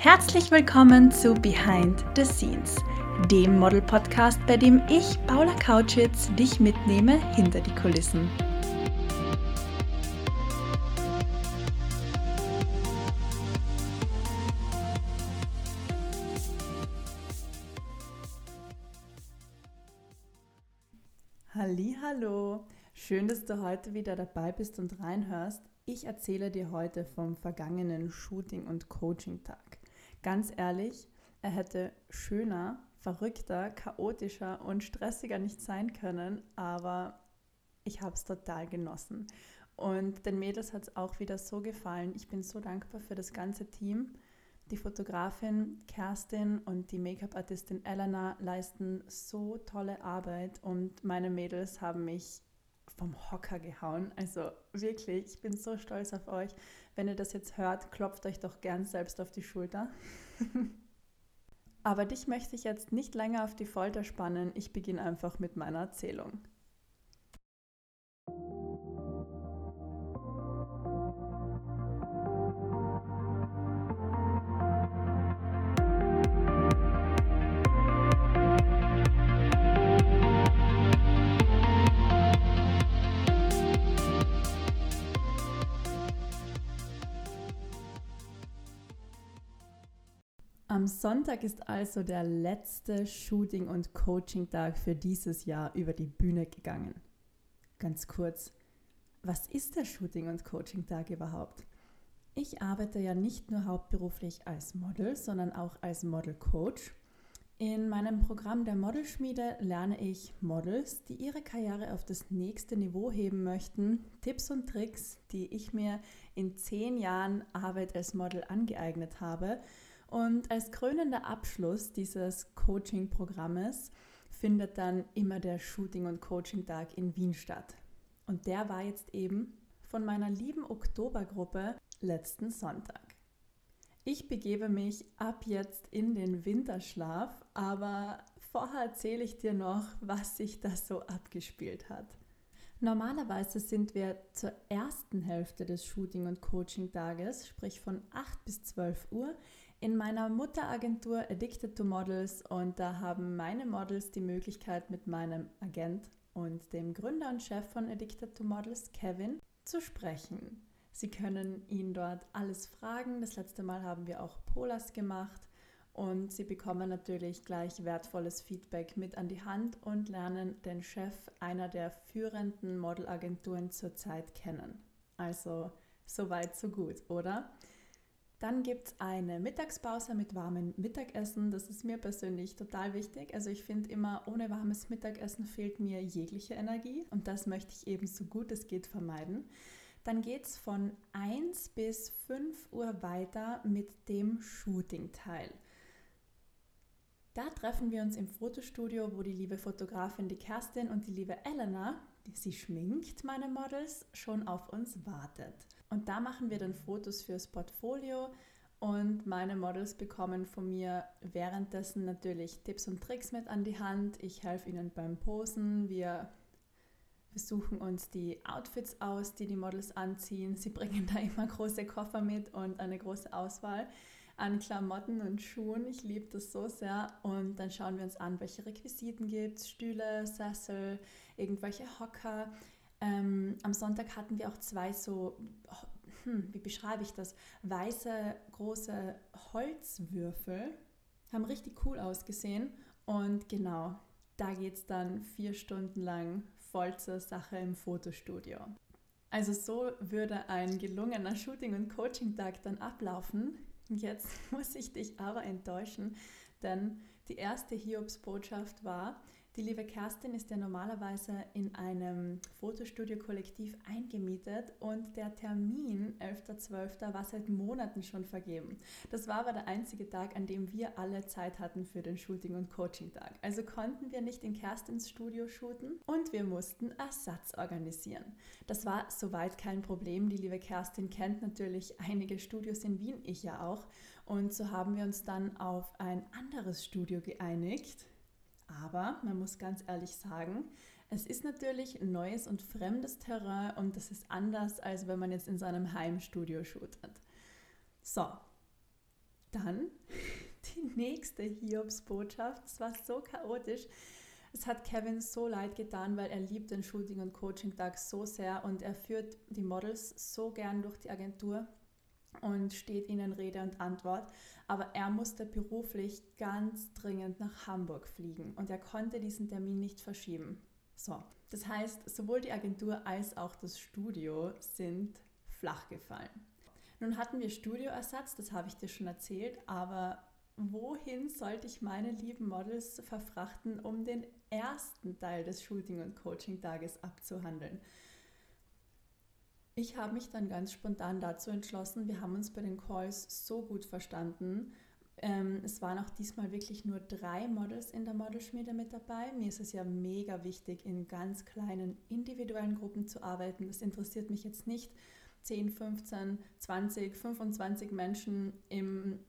Herzlich willkommen zu Behind the Scenes, dem Model-Podcast, bei dem ich, Paula Kautschitz, dich mitnehme hinter die Kulissen. Hallo, schön, dass du heute wieder dabei bist und reinhörst. Ich erzähle dir heute vom vergangenen Shooting- und Coaching-Tag. Ganz ehrlich, er hätte schöner, verrückter, chaotischer und stressiger nicht sein können, aber ich habe es total genossen. Und den Mädels hat es auch wieder so gefallen. Ich bin so dankbar für das ganze Team. Die Fotografin Kerstin und die Make-up-Artistin Elena leisten so tolle Arbeit und meine Mädels haben mich vom Hocker gehauen. Also wirklich, ich bin so stolz auf euch. Wenn ihr das jetzt hört, klopft euch doch gern selbst auf die Schulter. Aber dich möchte ich jetzt nicht länger auf die Folter spannen. Ich beginne einfach mit meiner Erzählung. Am Sonntag ist also der letzte Shooting- und Coaching-Tag für dieses Jahr über die Bühne gegangen. Ganz kurz, was ist der Shooting- und Coaching-Tag überhaupt? Ich arbeite ja nicht nur hauptberuflich als Model, sondern auch als Model-Coach. In meinem Programm der Modelschmiede lerne ich Models, die ihre Karriere auf das nächste Niveau heben möchten, Tipps und Tricks, die ich mir in zehn Jahren Arbeit als Model angeeignet habe – und als krönender Abschluss dieses Coaching-Programmes findet dann immer der Shooting- und Coaching-Tag in Wien statt. Und der war jetzt eben von meiner lieben Oktobergruppe letzten Sonntag. Ich begebe mich ab jetzt in den Winterschlaf, aber vorher erzähle ich dir noch, was sich da so abgespielt hat. Normalerweise sind wir zur ersten Hälfte des Shooting- und Coaching-Tages, sprich von 8 bis 12 Uhr, in meiner Mutteragentur Addicted to Models und da haben meine Models die Möglichkeit mit meinem Agent und dem Gründer und Chef von Addicted to Models, Kevin, zu sprechen. Sie können ihn dort alles fragen. Das letzte Mal haben wir auch Polas gemacht und Sie bekommen natürlich gleich wertvolles Feedback mit an die Hand und lernen den Chef einer der führenden Modelagenturen zurzeit kennen. Also so weit, so gut, oder? Dann gibt es eine Mittagspause mit warmem Mittagessen. Das ist mir persönlich total wichtig. Also ich finde immer, ohne warmes Mittagessen fehlt mir jegliche Energie und das möchte ich eben so gut es geht vermeiden. Dann geht es von 1 bis 5 Uhr weiter mit dem Shooting-Teil. Da treffen wir uns im Fotostudio, wo die liebe Fotografin, die Kerstin und die liebe Elena, die sie schminkt, meine Models, schon auf uns wartet. Und da machen wir dann Fotos fürs Portfolio und meine Models bekommen von mir währenddessen natürlich Tipps und Tricks mit an die Hand. Ich helfe ihnen beim Posen. Wir, suchen uns die Outfits aus, die die Models anziehen. Sie bringen da immer große Koffer mit und eine große Auswahl an Klamotten und Schuhen. Ich liebe das so sehr. Und dann schauen wir uns an, welche Requisiten gibt es. Stühle, Sessel, irgendwelche Hocker. Ähm, am Sonntag hatten wir auch zwei so, hm, wie beschreibe ich das, weiße große Holzwürfel. Haben richtig cool ausgesehen. Und genau, da geht es dann vier Stunden lang voll zur Sache im Fotostudio. Also so würde ein gelungener Shooting- und Coaching-Tag dann ablaufen. Jetzt muss ich dich aber enttäuschen, denn die erste Hiobs-Botschaft war, die liebe Kerstin ist ja normalerweise in einem Fotostudio-Kollektiv eingemietet und der Termin 11.12. war seit Monaten schon vergeben. Das war aber der einzige Tag, an dem wir alle Zeit hatten für den Shooting- und Coaching-Tag. Also konnten wir nicht in Kerstins Studio shooten und wir mussten Ersatz organisieren. Das war soweit kein Problem. Die liebe Kerstin kennt natürlich einige Studios in Wien, ich ja auch. Und so haben wir uns dann auf ein anderes Studio geeinigt aber man muss ganz ehrlich sagen, es ist natürlich neues und fremdes Terrain und das ist anders, als wenn man jetzt in seinem Heimstudio shootet. So, Dann die nächste Hiobs-Botschaft. Es war so chaotisch. Es hat Kevin so leid getan, weil er liebt den Shooting- und Coaching-Tag so sehr und er führt die Models so gern durch die Agentur und steht ihnen Rede und Antwort. Aber er musste beruflich ganz dringend nach Hamburg fliegen und er konnte diesen Termin nicht verschieben. So, das heißt, sowohl die Agentur als auch das Studio sind flach gefallen. Nun hatten wir Studioersatz, das habe ich dir schon erzählt, aber wohin sollte ich meine lieben Models verfrachten, um den ersten Teil des Shooting- und Coaching-Tages abzuhandeln? Ich habe mich dann ganz spontan dazu entschlossen, wir haben uns bei den Calls so gut verstanden. Ähm, es waren auch diesmal wirklich nur drei Models in der Modelschmiede mit dabei. Mir ist es ja mega wichtig, in ganz kleinen individuellen Gruppen zu arbeiten. Das interessiert mich jetzt nicht, 10, 15, 20, 25 Menschen im,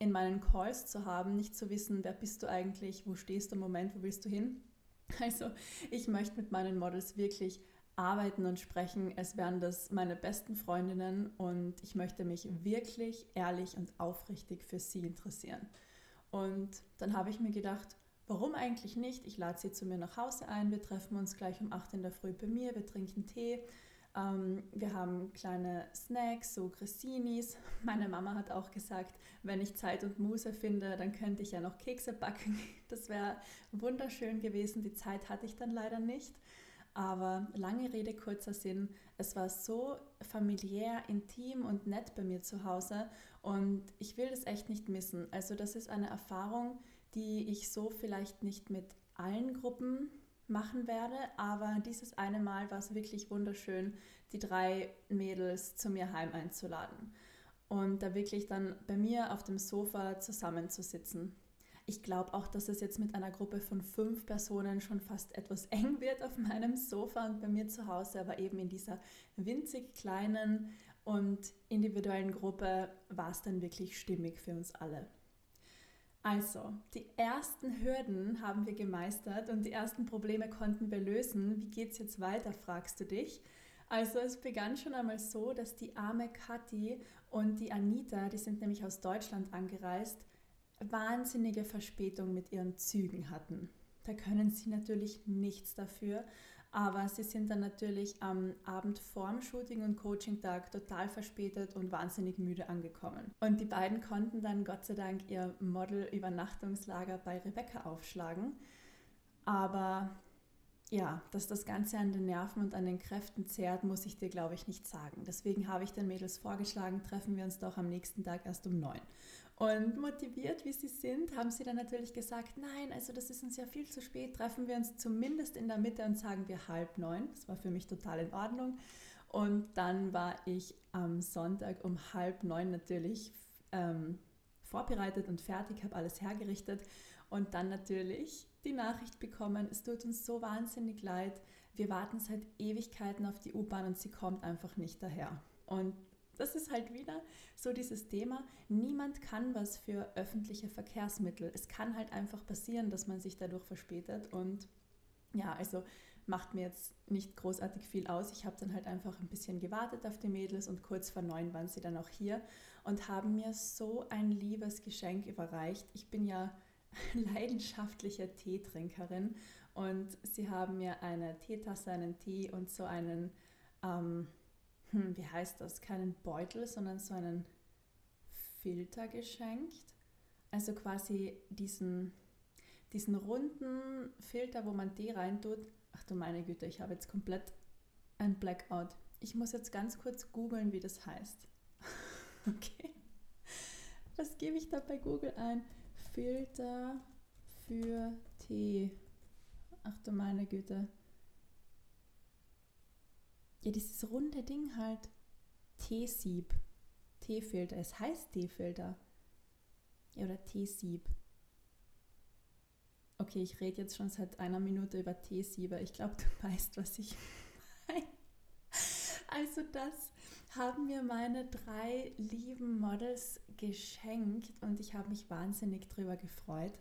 in meinen Calls zu haben, nicht zu wissen, wer bist du eigentlich, wo stehst du im Moment, wo willst du hin. Also ich möchte mit meinen Models wirklich arbeiten und sprechen, als wären das meine besten Freundinnen und ich möchte mich wirklich ehrlich und aufrichtig für sie interessieren. Und dann habe ich mir gedacht, warum eigentlich nicht? Ich lade sie zu mir nach Hause ein, wir treffen uns gleich um 8 in der Früh bei mir, wir trinken Tee, ähm, wir haben kleine Snacks, so Gressinis. Meine Mama hat auch gesagt, wenn ich Zeit und Muße finde, dann könnte ich ja noch Kekse backen. Das wäre wunderschön gewesen, die Zeit hatte ich dann leider nicht. Aber lange Rede, kurzer Sinn, es war so familiär, intim und nett bei mir zu Hause und ich will das echt nicht missen. Also das ist eine Erfahrung, die ich so vielleicht nicht mit allen Gruppen machen werde, aber dieses eine Mal war es wirklich wunderschön, die drei Mädels zu mir heim einzuladen und da wirklich dann bei mir auf dem Sofa zusammenzusitzen. Ich glaube auch, dass es jetzt mit einer Gruppe von fünf Personen schon fast etwas eng wird auf meinem Sofa und bei mir zu Hause, aber eben in dieser winzig kleinen und individuellen Gruppe war es dann wirklich stimmig für uns alle. Also, die ersten Hürden haben wir gemeistert und die ersten Probleme konnten wir lösen. Wie geht es jetzt weiter, fragst du dich. Also es begann schon einmal so, dass die arme Kathi und die Anita, die sind nämlich aus Deutschland angereist, wahnsinnige Verspätung mit ihren Zügen hatten. Da können sie natürlich nichts dafür, aber sie sind dann natürlich am Abend vorm Shooting und Coaching-Tag total verspätet und wahnsinnig müde angekommen. Und die beiden konnten dann Gott sei Dank ihr Model-Übernachtungslager bei Rebecca aufschlagen. Aber ja, dass das Ganze an den Nerven und an den Kräften zehrt, muss ich dir, glaube ich, nicht sagen. Deswegen habe ich den Mädels vorgeschlagen, treffen wir uns doch am nächsten Tag erst um neun. Und motiviert, wie sie sind, haben sie dann natürlich gesagt, nein, also das ist uns ja viel zu spät, treffen wir uns zumindest in der Mitte und sagen wir halb neun. Das war für mich total in Ordnung. Und dann war ich am Sonntag um halb neun natürlich ähm, vorbereitet und fertig, habe alles hergerichtet und dann natürlich die Nachricht bekommen, es tut uns so wahnsinnig leid, wir warten seit Ewigkeiten auf die U-Bahn und sie kommt einfach nicht daher. Und das ist halt wieder so dieses Thema, niemand kann was für öffentliche Verkehrsmittel. Es kann halt einfach passieren, dass man sich dadurch verspätet und ja, also macht mir jetzt nicht großartig viel aus. Ich habe dann halt einfach ein bisschen gewartet auf die Mädels und kurz vor neun waren sie dann auch hier und haben mir so ein liebes Geschenk überreicht. Ich bin ja leidenschaftliche Teetrinkerin und sie haben mir eine Teetasse, einen Tee und so einen, ähm, hm, wie heißt das, keinen Beutel, sondern so einen Filter geschenkt. Also quasi diesen, diesen runden Filter, wo man Tee reintut. Ach du meine Güte, ich habe jetzt komplett ein Blackout. Ich muss jetzt ganz kurz googeln, wie das heißt. okay. Was gebe ich da bei Google ein? Filter für Tee. Ach du meine Güte. Ja, dieses runde Ding halt. Teesieb. Teefilter. Es heißt Teefilter. Ja, oder Teesieb. Okay, ich rede jetzt schon seit einer Minute über Teesieber. Ich glaube, du weißt, was ich meine. Also das haben mir meine drei lieben Models geschenkt und ich habe mich wahnsinnig drüber gefreut.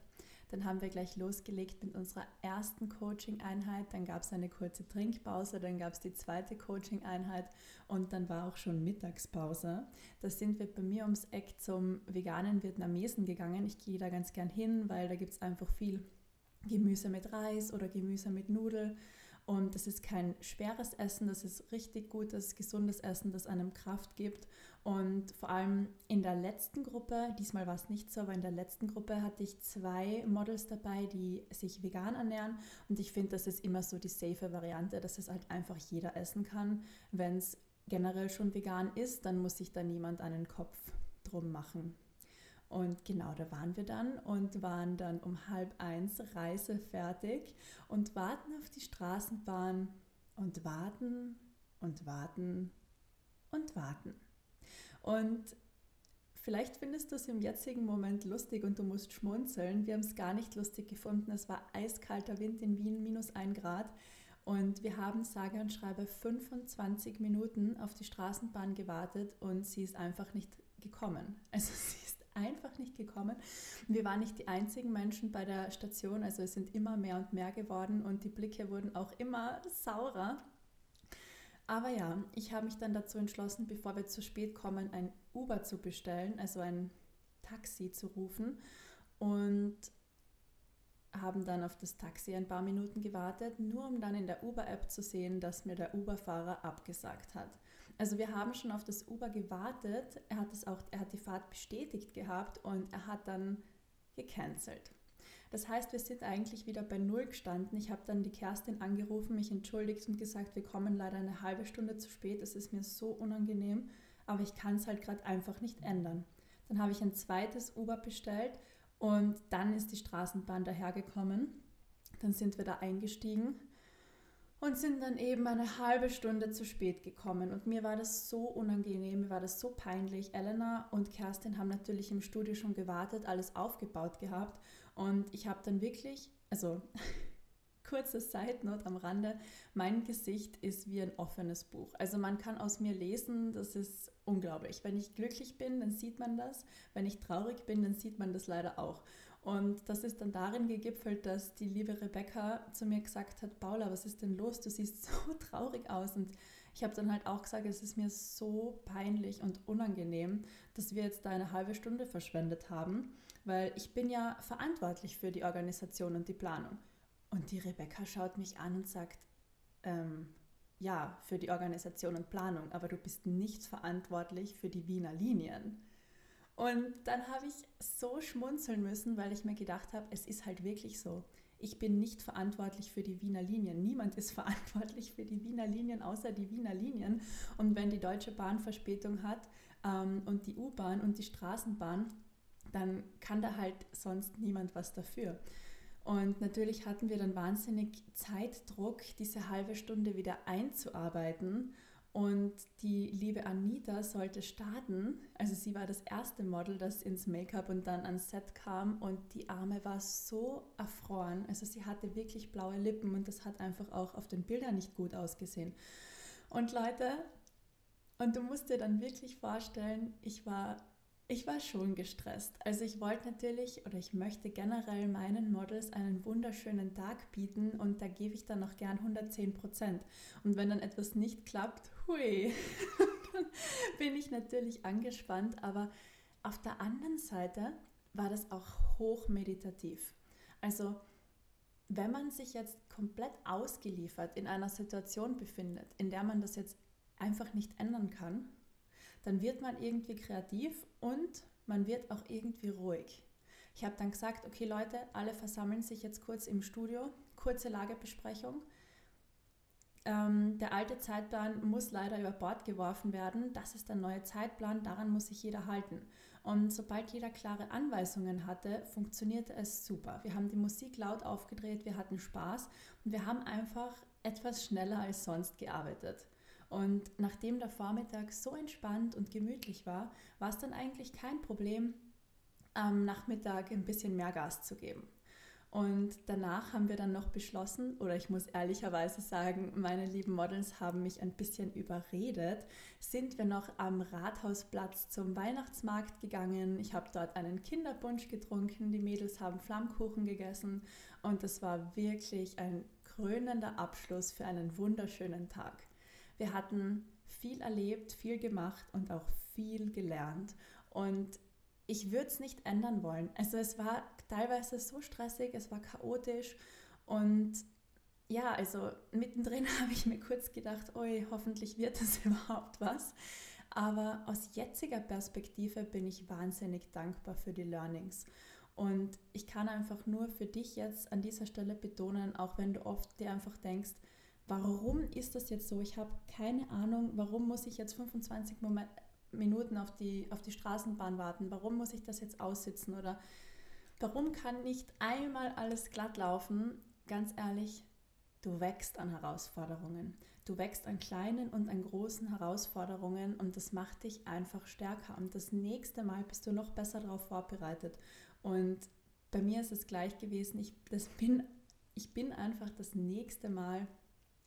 Dann haben wir gleich losgelegt mit unserer ersten Coaching-Einheit. Dann gab es eine kurze Trinkpause, dann gab es die zweite Coaching-Einheit und dann war auch schon Mittagspause. Da sind wir bei mir ums Eck zum veganen Vietnamesen gegangen. Ich gehe da ganz gern hin, weil da gibt es einfach viel Gemüse mit Reis oder Gemüse mit Nudel. Und das ist kein schweres Essen, das ist richtig gutes, gesundes Essen, das einem Kraft gibt. Und vor allem in der letzten Gruppe, diesmal war es nicht so, aber in der letzten Gruppe hatte ich zwei Models dabei, die sich vegan ernähren. Und ich finde, das ist immer so die safe Variante, dass es halt einfach jeder essen kann. Wenn es generell schon vegan ist, dann muss sich da niemand einen Kopf drum machen. Und genau, da waren wir dann und waren dann um halb eins reisefertig und warten auf die Straßenbahn und warten und warten und warten. Und vielleicht findest du es im jetzigen Moment lustig und du musst schmunzeln. Wir haben es gar nicht lustig gefunden. Es war eiskalter Wind in Wien, minus ein Grad. Und wir haben sage und schreibe 25 Minuten auf die Straßenbahn gewartet und sie ist einfach nicht gekommen. Also sie einfach nicht gekommen. Wir waren nicht die einzigen Menschen bei der Station, also es sind immer mehr und mehr geworden und die Blicke wurden auch immer saurer. Aber ja, ich habe mich dann dazu entschlossen, bevor wir zu spät kommen, ein Uber zu bestellen, also ein Taxi zu rufen und haben dann auf das Taxi ein paar Minuten gewartet, nur um dann in der Uber-App zu sehen, dass mir der Uber-Fahrer abgesagt hat. Also wir haben schon auf das Uber gewartet. Er hat es auch, er hat die Fahrt bestätigt gehabt und er hat dann gecancelt. Das heißt, wir sind eigentlich wieder bei Null gestanden. Ich habe dann die Kerstin angerufen, mich entschuldigt und gesagt, wir kommen leider eine halbe Stunde zu spät. Es ist mir so unangenehm, aber ich kann es halt gerade einfach nicht ändern. Dann habe ich ein zweites Uber bestellt und dann ist die Straßenbahn dahergekommen. Dann sind wir da eingestiegen und sind dann eben eine halbe Stunde zu spät gekommen. Und mir war das so unangenehm, mir war das so peinlich. Elena und Kerstin haben natürlich im Studio schon gewartet, alles aufgebaut gehabt. Und ich habe dann wirklich, also kurze Side Note am Rande, mein Gesicht ist wie ein offenes Buch. Also man kann aus mir lesen, das ist unglaublich. Wenn ich glücklich bin, dann sieht man das. Wenn ich traurig bin, dann sieht man das leider auch. Und das ist dann darin gegipfelt, dass die liebe Rebecca zu mir gesagt hat, Paula, was ist denn los? Du siehst so traurig aus. Und ich habe dann halt auch gesagt, es ist mir so peinlich und unangenehm, dass wir jetzt da eine halbe Stunde verschwendet haben, weil ich bin ja verantwortlich für die Organisation und die Planung. Und die Rebecca schaut mich an und sagt, ähm, ja, für die Organisation und Planung, aber du bist nicht verantwortlich für die Wiener Linien. Und dann habe ich so schmunzeln müssen, weil ich mir gedacht habe, es ist halt wirklich so. Ich bin nicht verantwortlich für die Wiener Linien. Niemand ist verantwortlich für die Wiener Linien außer die Wiener Linien. Und wenn die Deutsche Bahn Verspätung hat ähm, und die U-Bahn und die Straßenbahn, dann kann da halt sonst niemand was dafür. Und natürlich hatten wir dann wahnsinnig Zeitdruck, diese halbe Stunde wieder einzuarbeiten. Und die liebe Anita sollte starten. Also sie war das erste Model, das ins Make-up und dann ans Set kam und die Arme war so erfroren. Also sie hatte wirklich blaue Lippen und das hat einfach auch auf den Bildern nicht gut ausgesehen. Und Leute, und du musst dir dann wirklich vorstellen, ich war ich war schon gestresst. Also ich wollte natürlich oder ich möchte generell meinen Models einen wunderschönen Tag bieten und da gebe ich dann auch gern 110 Prozent. Und wenn dann etwas nicht klappt, hui, dann bin ich natürlich angespannt. Aber auf der anderen Seite war das auch hochmeditativ. Also wenn man sich jetzt komplett ausgeliefert in einer Situation befindet, in der man das jetzt einfach nicht ändern kann, dann wird man irgendwie kreativ und man wird auch irgendwie ruhig. Ich habe dann gesagt, okay Leute, alle versammeln sich jetzt kurz im Studio, kurze Lagebesprechung. Ähm, der alte Zeitplan muss leider über Bord geworfen werden. Das ist der neue Zeitplan, daran muss sich jeder halten. Und sobald jeder klare Anweisungen hatte, funktionierte es super. Wir haben die Musik laut aufgedreht, wir hatten Spaß und wir haben einfach etwas schneller als sonst gearbeitet. Und nachdem der Vormittag so entspannt und gemütlich war, war es dann eigentlich kein Problem, am Nachmittag ein bisschen mehr Gas zu geben. Und danach haben wir dann noch beschlossen, oder ich muss ehrlicherweise sagen, meine lieben Models haben mich ein bisschen überredet, sind wir noch am Rathausplatz zum Weihnachtsmarkt gegangen. Ich habe dort einen Kinderbunsch getrunken, die Mädels haben Flammkuchen gegessen und es war wirklich ein krönender Abschluss für einen wunderschönen Tag. Wir hatten viel erlebt, viel gemacht und auch viel gelernt. Und ich würde es nicht ändern wollen. Also es war teilweise so stressig, es war chaotisch und ja, also mittendrin habe ich mir kurz gedacht, oi, hoffentlich wird das überhaupt was. Aber aus jetziger Perspektive bin ich wahnsinnig dankbar für die Learnings. Und ich kann einfach nur für dich jetzt an dieser Stelle betonen, auch wenn du oft dir einfach denkst, warum ist das jetzt so? Ich habe keine Ahnung, warum muss ich jetzt 25 Moment, Minuten auf die, auf die Straßenbahn warten? Warum muss ich das jetzt aussitzen? Oder warum kann nicht einmal alles glatt laufen? Ganz ehrlich, du wächst an Herausforderungen. Du wächst an kleinen und an großen Herausforderungen und das macht dich einfach stärker. Und das nächste Mal bist du noch besser darauf vorbereitet. Und bei mir ist es gleich gewesen, ich, das bin, ich bin einfach das nächste Mal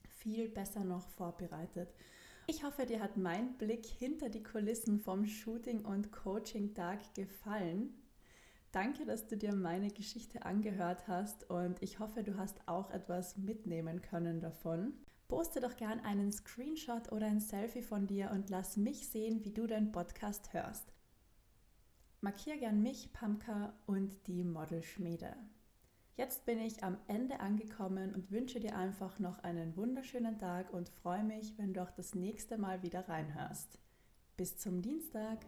viel besser noch vorbereitet. Ich hoffe, dir hat mein Blick hinter die Kulissen vom Shooting- und Coaching-Tag gefallen. Danke, dass du dir meine Geschichte angehört hast und ich hoffe, du hast auch etwas mitnehmen können davon. Poste doch gern einen Screenshot oder ein Selfie von dir und lass mich sehen, wie du deinen Podcast hörst. Markier gern mich, Pamka und die Modelschmiede. Jetzt bin ich am Ende angekommen und wünsche dir einfach noch einen wunderschönen Tag und freue mich, wenn du auch das nächste Mal wieder reinhörst. Bis zum Dienstag.